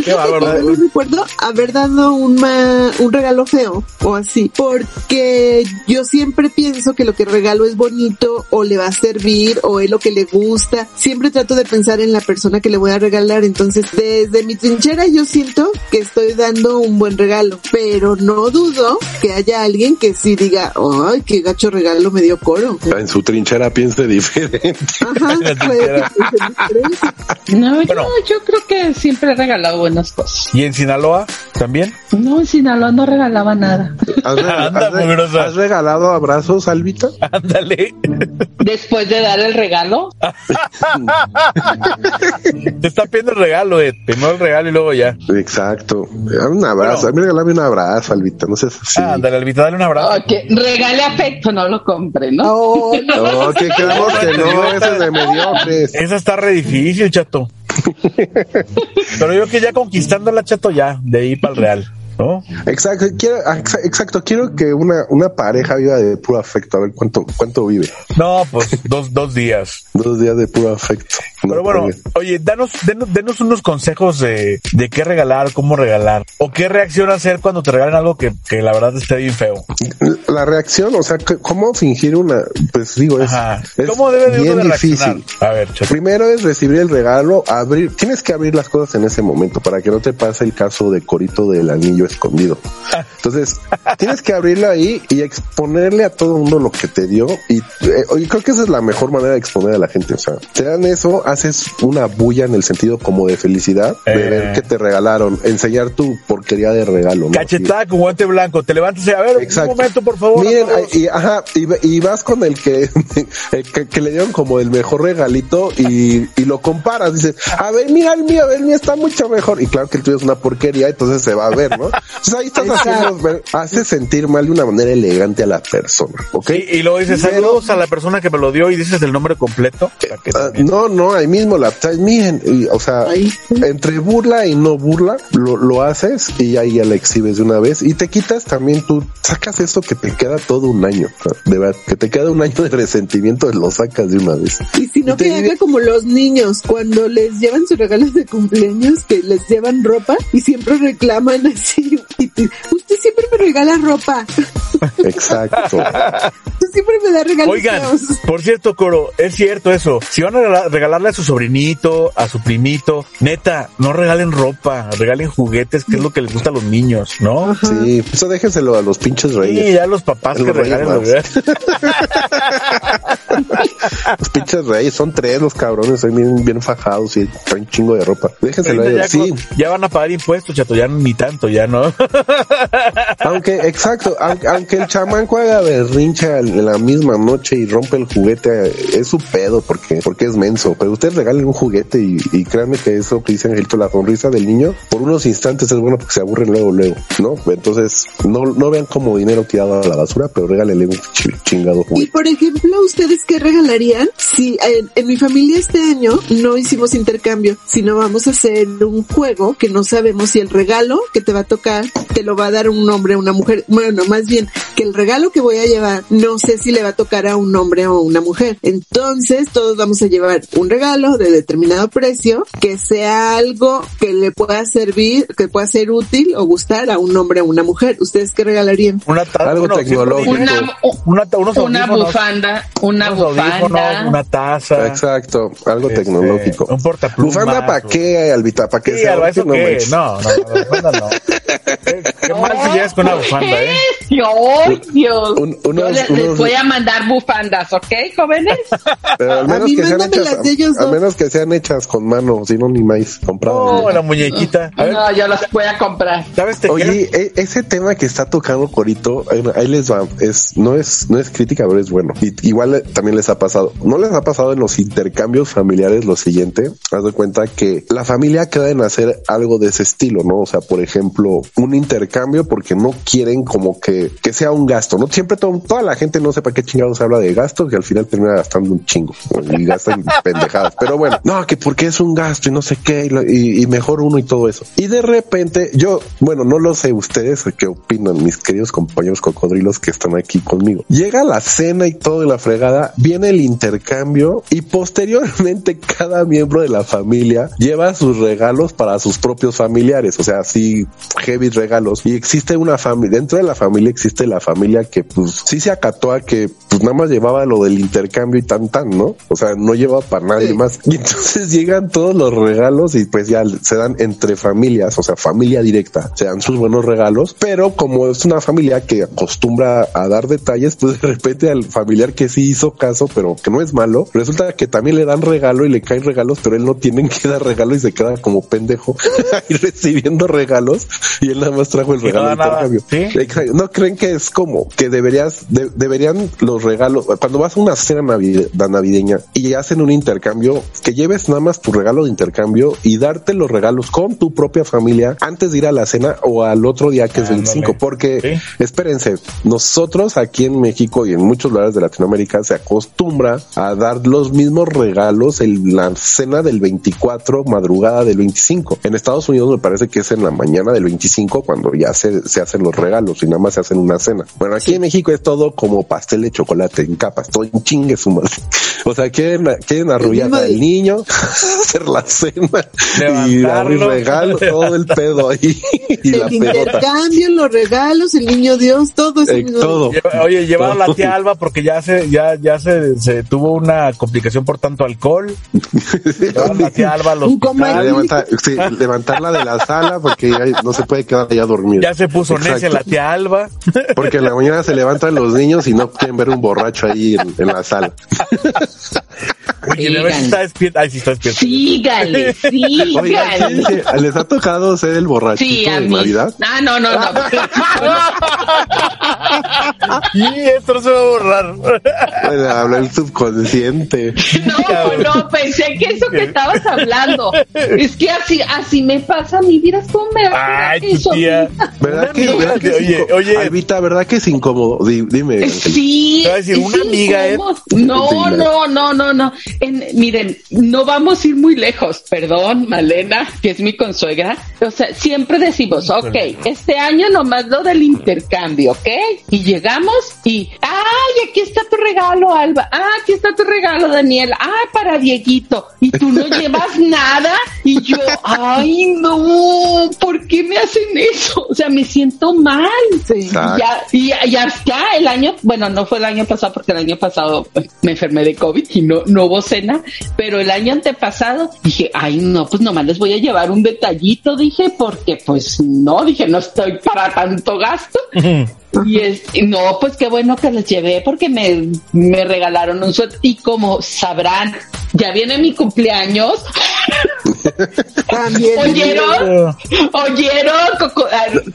(laughs) Qué bárbaro. Yo no recuerdo haber dado un, ma- un regalo feo o así, porque yo siempre pienso que lo que regalo es bonito o le va a servir o es lo que le gusta. Siempre trato de pensar en la persona que le voy a regalar. Entonces, desde mi trinchera yo siento que estoy dando un buen regalo, pero no dudo que haya alguien que sí diga, ay, qué gacho regalo me dio coro. En su trinchera piense diferente. Ajá, La puede que trinchera. piense diferente. No, Bueno. yo, yo creo que siempre he regalado buenas cosas. ¿Y en Sinaloa también? No, en Sinaloa no regalaba nada. ¿Has, rega- (laughs) Anda, has regalado abrazos, Albita? (laughs) Ándale. Después de dar el regalo, Te está pidiendo el regalo, Ed. Primero el regalo y luego ya. Exacto. Un abrazo. A mí regálame un abrazo, Albita. No sé si. Ándale, Albita, dale un abrazo. que regale afecto, no lo compre, ¿no? No. No, que quedamos que no, ese es de mediocres. Esa está re difícil, chato. Pero yo que ya conquistando la chato ya, de ahí para el real, ¿no? Exacto, quiero, ah, exa- exacto, quiero que una, una pareja viva de puro afecto, a ver cuánto, cuánto vive. No, pues dos, dos días. Dos días de puro afecto. Pero No, bueno, oye, danos, denos, denos unos consejos de, de qué regalar, cómo regalar, o qué reacción hacer cuando te regalen algo que, que la verdad esté bien feo. la reacción, o sea, cómo fingir una, pues digo, es, es ¿Cómo debe de bien de difícil. A ver. Primero es recibir el regalo, abrir, tienes que abrir las cosas en ese momento para que no te pase el caso de Corito del anillo escondido. Entonces, tienes que abrirlo ahí y exponerle a todo el mundo lo que te dio y eh, creo que esa es la mejor manera de exponer a la gente, o sea, te dan eso, haces una bulla en el sentido como de felicidad, de Eh. ver que te regalaron, enseñar tu porquería de regalo, ¿no? Cachetada con guante blanco, te levantas y a ver, Exacto. un momento, por favor. Miren, y, ajá, y, y vas con el que, (laughs) el que, que le dieron como el mejor regalito y, y lo comparas. Dices, a ver, mira el mío, el mío está mucho mejor. Y claro que el tuyo es una porquería, entonces se va a ver, ¿no? Ahí estás haciendo, hace sentir mal de una manera elegante a la persona, ¿ok? Y, y luego dices, Pero- saludos a la persona que me lo dio y dices el nombre completo. Ah, no, no, ahí mismo la traes, miren, y, o sea, Ahí. entre burla y no burla, lo, lo haces y ahí ya la exhibes de una vez y te quitas también tú, sacas eso que te queda todo un año, de verdad, que te queda un año de resentimiento, lo sacas de una vez. Y si no, que haga como los niños, cuando les llevan sus regalos de cumpleaños, que les llevan ropa y siempre reclaman así. (laughs) Usted siempre me regala ropa. (laughs) Exacto. Usted siempre me da regalos Oigan, por cierto, Coro, es cierto eso. Si van a regala- regalarle a su sobrinito, a su primito, neta, no regalen ropa, regalen juguetes, que es lo que les gusta a los niños, ¿no? Sí, eso déjenselo a los pinches Sí, reyes. ya los papás Los que Reyes regalen. (laughs) los pinches reyes son tres los cabrones, son bien, bien fajados y traen chingo de ropa. Déjenselo ya. Sí, ya van a pagar impuestos, chato, ya ni tanto, ya no. (laughs) Aunque, exacto, aunque, aunque el chamaco haga berrincha en la misma noche y rompe el juguete, es su pedo porque, porque es menso. Pero ustedes regalen un juguete y, y créanme que eso que dice Angelito, la sonrisa del niño, por unos instantes es bueno porque se aburren luego, luego, ¿no? Entonces, no, no vean como dinero tirado a la basura, pero regálenle un chi- chingado Y juguete. por ejemplo, ¿ustedes qué regalarían? Si en, en mi familia este año no hicimos intercambio, sino vamos a hacer un juego que no sabemos si el regalo que te va a tocar te lo va a dar un hombre una mujer. Bueno, más bien que el regalo que voy a llevar no sé si le va a tocar a un hombre o una mujer. Entonces todos vamos a llevar un regalo de determinado precio que sea algo que le pueda servir, que pueda ser útil o gustar a un hombre o una mujer. ¿Ustedes qué regalarían? Una Algo tecnológico. Una, una una bufanda, una bufanda. una taza. Exacto, algo Este, tecnológico. un portaplumas, ¿Bufanda para qué, Albita? ¿Para qué Sí, sea algo, ¿eso útil? No qué? No, no, no, (laughs) qué mal si llegas con una bufanda, ¿eh? (laughs) ¡Ay, Dios! Un- Yo unos- les, les unos- voy a mandar bufandas, ¿ok, jóvenes? Pero al menos mí que sean mándame hechas, las de ellos a dos. menos que sean hechas con mano, si no ni maíz comprado. Oh, la muñequita. A ver, No, yo las voy a comprar. Oye, e- ese tema que está tocando Corito, ahí ahí les va, es, no es, no es crítica, pero es bueno. Y, igual eh, también les ha pasado. ¿No les ha pasado en los intercambios familiares lo siguiente? Haz de cuenta que la familia queda en hacer algo de ese estilo, ¿no? O sea, por ejemplo, un intercambio porque no quieren como que, que sea un gasto, ¿no? Siempre toda la gente no sepa qué chingados habla de gasto, que al final termina gastando un chingo y gastan (laughs) pendejadas. Pero bueno, no, que porque es un gasto y no sé qué, y, y- y mejor uno y todo eso. Y de repente, yo, bueno, no lo sé ustedes, qué opinan mis queridos compañeros cocodrilos que están aquí conmigo. Llega la cena y todo de la fregada, viene el intercambio y posteriormente (laughs) cada miembro de la familia lleva sus regalos para sus propios familiares, o sea, así heavy regalos. Y existe una familia, dentro de la familia existe la familia que pues sí se acató a que pues nada más llevaba lo del intercambio y tan tan, ¿no? O sea, no lleva para nadie Sí. más. Y entonces (laughs) llegan todos los regalos y pues ya se dan entre familias, o sea, familia directa, se dan sus buenos regalos, pero como es una familia que acostumbra a dar detalles, pues de repente al familiar que sí hizo caso, pero que no es malo, resulta que también le dan regalo y le caen regalos, pero él no tiene que dar regalo y se queda como pendejo (laughs) ahí recibiendo regalos y él nada más trajo el Y no regalo de intercambio. ¿sí? Exacto. ¿No creen que es como que deberías, de- deberían los regalos, cuando vas a una cena navide- navideña y hacen un intercambio, que lleves nada más tu regalo de intercambio y darte los regalos con tu propia familia antes de ir a la cena o al otro día que es Ándale. 25? Porque, Sí. espérense, nosotros aquí en México y en muchos lugares de Latinoamérica se acostumbra a dar los mismos regalos en la cena del 24, madrugada del 25. En Estados Unidos me parece que es en la mañana del 25 cuando ya se, se hacen los regalos y nada más se hacen una cena. Bueno, aquí en México es todo como pastel de chocolate en capas, todo en chingue su madre. (laughs) O sea, quieren, quieren arrullar al niño, (laughs) hacer la cena y abrir Levantarlo. regalos, todo el pedo ahí (laughs) y el intercambio, los regalos, el niño Dios, todo eso. Eh, todo. Lleva- Oye, llevar a la tía Alba porque ya se, ya, ya se, se tuvo una complicación por tanto alcohol. Llevar a la tía Alba comal. Levanta- sí, levantarla de la sala porque ya no se puede quedar allá dormida. Ya se puso necia la tía Alba. (laughs) Porque en la mañana se levantan los niños y no quieren ver un borracho ahí en, en la sala. (laughs) Oye, a ver si está despierta. Ay, sí está despierta. Sígale, (laughs) Oigan, sígale. sí, sí, ¿les ha tocado ser el borrachito Sí, a de mí. Navidad? Ah, no, no, no. Y esto no se va a borrar. Bueno, habla el subconsciente. No, no, pensé que eso que estabas hablando. Es que así, así me pasa mi vida. ¿Cómo me va a Ay, eso? tía. ¿Verdad que, verdad oye, oye, Albita, ¿verdad que es incómodo? Di- Dime. Sí, Te voy a decir, es una amiga, ¿eh? No, no, no, no, no. En- miren, no vamos a ir muy lejos. Perdón, Malena, que es mi consuegra. O sea, siempre decimos, ok, este año nomás lo del intercambio, ¿ok? Y llegamos y, ay, aquí está tu regalo, Alba. Ah, aquí está tu regalo, Daniel. Ah, para Dieguito. Y tú no (laughs) llevas nada. Y yo, ay, no, ¿por qué me hacen eso? O sea, me siento mal. Sí. Exacto. Ya, y, y hasta el año, bueno, no fue el año pasado porque el año pasado me enfermé de COVID y no, no hubo cena, pero el año antepasado dije, ay no, pues nomás les voy a llevar un detallito, dije, porque pues no, dije, no estoy para tanto gasto. Y es, y no, pues qué bueno que les llevé porque me, me regalaron un suéter y como sabrán, ya viene mi cumpleaños. (laughs) También. ¿Oyeron? ¿Oyeron?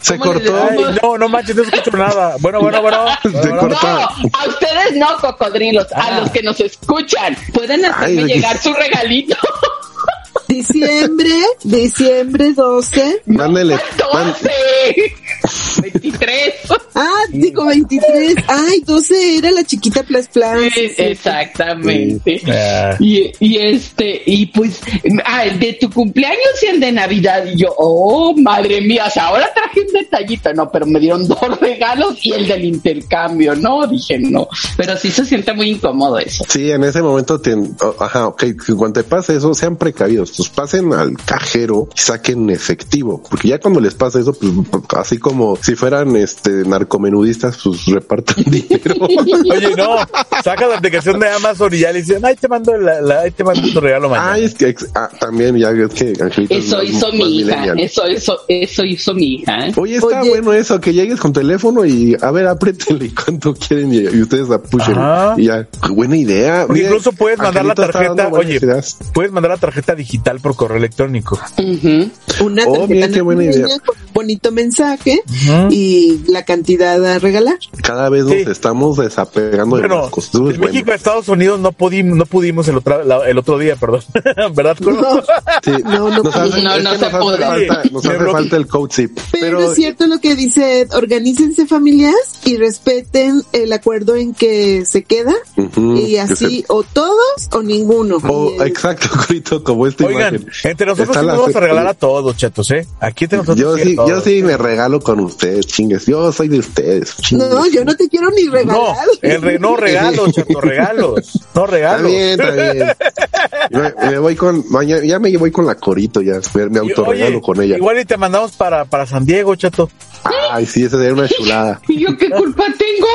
Se ¿cómo les cortó. Ay, no, no manches, no escucho nada. Bueno, bueno, bueno. (laughs) Se Bueno, cortó. No, a ustedes no, cocodrilos, a Ah. los que nos escuchan. Pueden hacerme Ay, llegar su regalito. (laughs) Diciembre, diciembre 12. Mándele. man- 12, 23. Ah, digo 23. Ay, 12 era la chiquita Plas Plas. Sí, Exactamente. Ah. Y, y este, y pues, ah, el de tu cumpleaños y el de Navidad. Y yo, oh, madre mía, o sea, ahora traje un detallito. No, pero me dieron dos (laughs) regalos y el del intercambio. No, dije no. Pero sí se siente muy incómodo eso. Sí, en ese momento, te, oh, ajá, ok, cuando te pase eso, sean precavidos. Pues pasen al cajero y saquen efectivo, porque ya cuando les pasa eso, pues así como si fueran este narcomenudistas, pues repartan (laughs) dinero. Oye, no, saca la aplicación de Amazon y ya le dicen, ay, te mando, la, la- ay, te mando tu regalo mañana. Ah, es que ex- ah, también ya es que Angelita es Eso más- hizo más mi hija, eso, eso, eso hizo mi hija. ¿eh? Oye, está Oye. bueno eso, que llegues con teléfono y a ver, apriétenle (laughs) cuánto quieren y, y ustedes apuchen. Ajá. Y ya, buena idea. Mira, incluso puedes mandar la tarjeta, oye, ideas. puedes mandar la tarjeta digital por correo electrónico. Una Oh, mira qué buena idea. con un bonito mensaje y la cantidad a regalar. Cada vez Sí. nos estamos desapegando de Bueno, las costumbres. de México a Estados Unidos no pudimos, no pudimos el otro, la- el otro día, perdón. (laughs) ¿Verdad? Coro? No, Sí, (laughs) No, no nos hace, No, no se nos hace puede. falta, nos hace falta el code zip. Pero, Pero, es cierto lo que dice, Ed, organícense familias y respeten el acuerdo en que se queda y así se- o todos o ninguno. Oh, exacto, (laughs) Corito, como esta Oigan, imagen. entre nosotros sí la vamos a regalar a todos, chatos, ¿eh? Aquí entre nosotros Yo sí yo sí me regalo con ustedes, chingues. Yo soy de ustedes. chingues. no, yo no te quiero ni No, regalar. el re- no regalos, chato, regalos. No Está regalos. bien, está bien. (laughs) Me, me voy con, mañana, ya me voy con la Corito, ya. Me, me autorregalo oye, con ella. Igual y te mandamos para, para San Diego, chato. Ay, sí, esa sería una chulada. (laughs) ¿Y yo qué culpa tengo?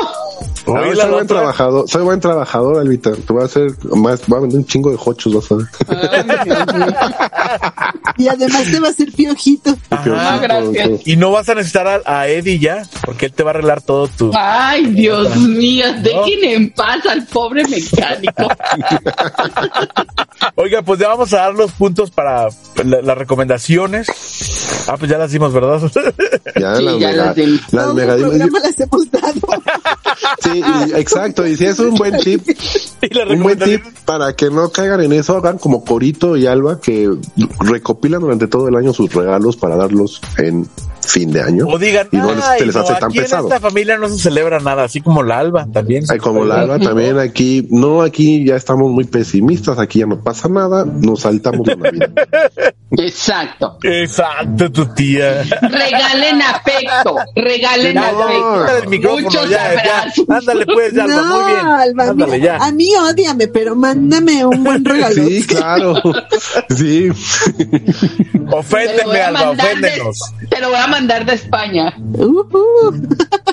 No, Oye, soy buen trabajador, soy buen trabajador, Alvita. Te voy a hacer más, voy a vender un chingo de hochos, vas a ver. Ay, mío. (laughs) Y además te va a piojito. Ah, gracias. Y no vas a necesitar a, a Eddie ya, porque él te va a arreglar todo tu. Ay, Dios mío, dejen en paz al pobre mecánico. (laughs) Oiga, pues ya vamos a dar los puntos para la- las recomendaciones. Ah, pues ya las dimos, ¿verdad? (laughs) Ya, Sí, las ya mega, las di. las Todo mega- el programa las hemos dado. (laughs) Sí, y- exacto. Y si es un buen tip, (laughs) un buen tip para que no caigan en eso, hagan como Corito y Alba que recopilan durante todo el año sus regalos para darlos en fin de año. O digan, y no les, "Ay, se les no, hace tan aquí pesado. en esta familia no se celebra nada, así como la Alba también. Ay, como la Alba también aquí, no, aquí ya estamos muy pesimistas, aquí ya no pasa nada, nos saltamos la Navidad. (laughs) Exacto. Exacto, tu tía. Regalen afecto, regalen ya, afecto. quítale el micrófono, Muchos ya, ya. Ándale pues, ya, Alba, no, muy bien. Alba, Ándale, mira, ya. a mí odiame, pero mándame un buen (laughs) regalo. Sí, claro. (laughs) Sí. Oféndeme, Alba, oféndenos. Te lo voy a mandar de España. Ujú.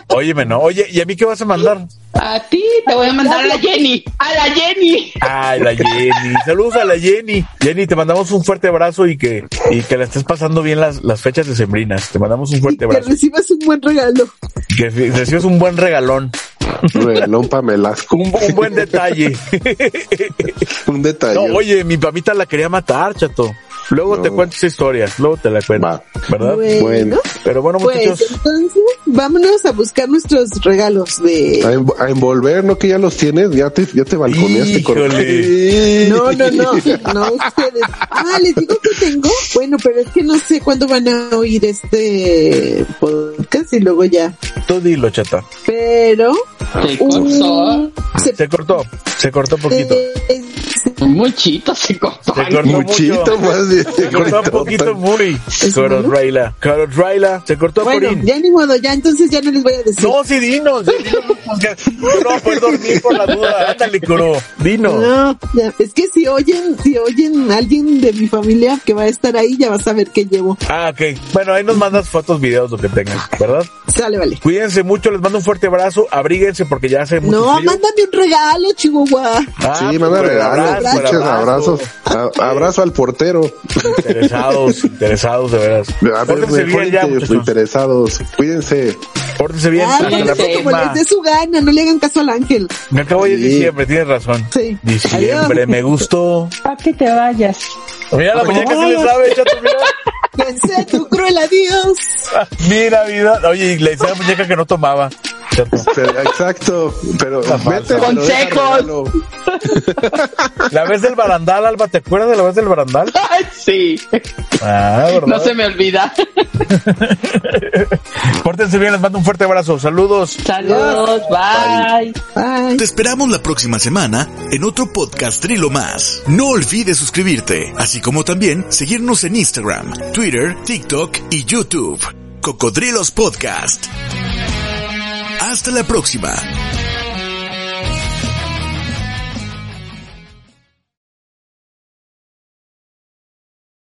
Óyeme, no. Oye, ¿y a mí qué vas a mandar? A ti te voy a mandar a la Jenny. A la Jenny. Ay, la Jenny. Saludos a la Jenny. Jenny, te mandamos un fuerte abrazo y que, y que la estés pasando bien las, las fechas decembrinas. Te mandamos un Y fuerte que abrazo. recibas un buen regalo. Que recibes un buen regalón. Regalón Pamelasco. Un, un buen detalle. Un detalle. No, oye, mi papita la quería matar, chato. Luego No. te cuento esa historia. Luego te la cuento. Va. ¿Verdad? Bueno, Bueno. Pero bueno, pues muchachos. entonces vámonos a buscar nuestros regalos A, de... env- a envolver, ¿no? Que ya los tienes, ya te, ya te balconeaste. con-. (laughs) No, no, no, no ustedes. Ah, les digo que tengo. Bueno, pero es que no sé cuándo van a oír este podcast y luego ya. Tú dilo, chata. Pero Se cortó. se- Se cortó. Se cortó poquito. eh, Muchito se cortó. Se cortó Muchito mucho. más bien. Se (laughs) cortó un poquito muy. ¿Es Carot malo? Raila. Carot Raila. Se cortó bueno, Corín. ya ni modo, ya entonces ya no les voy a decir. No, sí, dinos. sí, no dormir por la duda. Ándale, Coro. Dinos. No, ya, es que si oyen, si oyen a alguien de mi familia que va a estar ahí, ya vas a ver qué llevo. Ah, ok. Bueno, ahí nos mandas fotos, videos, lo que tengan, ¿verdad? Sale, vale. Cuídense mucho, les mando un fuerte abrazo. Abríguense porque ya hace mucho No, frío. mándame un regalo, Chihuahua. Ah, Sí, pues, manda por regalos, abrazo, por muchos abrazo. abrazos. A- abrazo al portero. Interesados, interesados, de veras. A ver, Pórtense bien ya, muchachos. interesados. Cuídense. Pórtense bien. Ah, hasta la próxima. les dé su gana, no le hagan caso al ángel. Me acabo de Sí. diciembre, tienes razón. Sí. Diciembre, Adiós. me gustó. Para que te vayas. Mira la muñeca sí le sabe, chato, mira. Que sea tu cruel adiós. (laughs) Mira, vida. Oye, y le decía a la muñeca que no tomaba. (laughs) Pero- exacto. Pero (laughs) La vete, Consejos. La vez del barandal, Alba, ¿te acuerdas de la vez del barandal? Ay, sí. Ah. No se me olvida. (laughs) Pórtense bien, les mando un fuerte abrazo. Saludos. Saludos. Bye. Bye. Te esperamos la próxima semana en otro podcast Trilo más. No olvides suscribirte, así como también seguirnos en Instagram, Twitter, TikTok y YouTube. Cocodrilos Podcast. Hasta la próxima.